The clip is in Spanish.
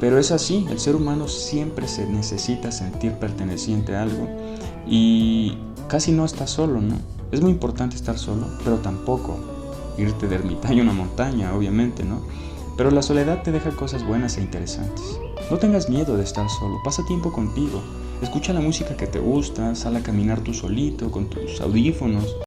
Pero es así, el ser humano siempre se necesita sentir perteneciente a algo y casi no está solo, ¿no? Es muy importante estar solo, pero tampoco irte de ermitaño a una montaña, obviamente, ¿no? Pero la soledad te deja cosas buenas e interesantes. No tengas miedo de estar solo, pasa tiempo contigo. Escucha la música que te gusta, sal a caminar tú solito con tus audífonos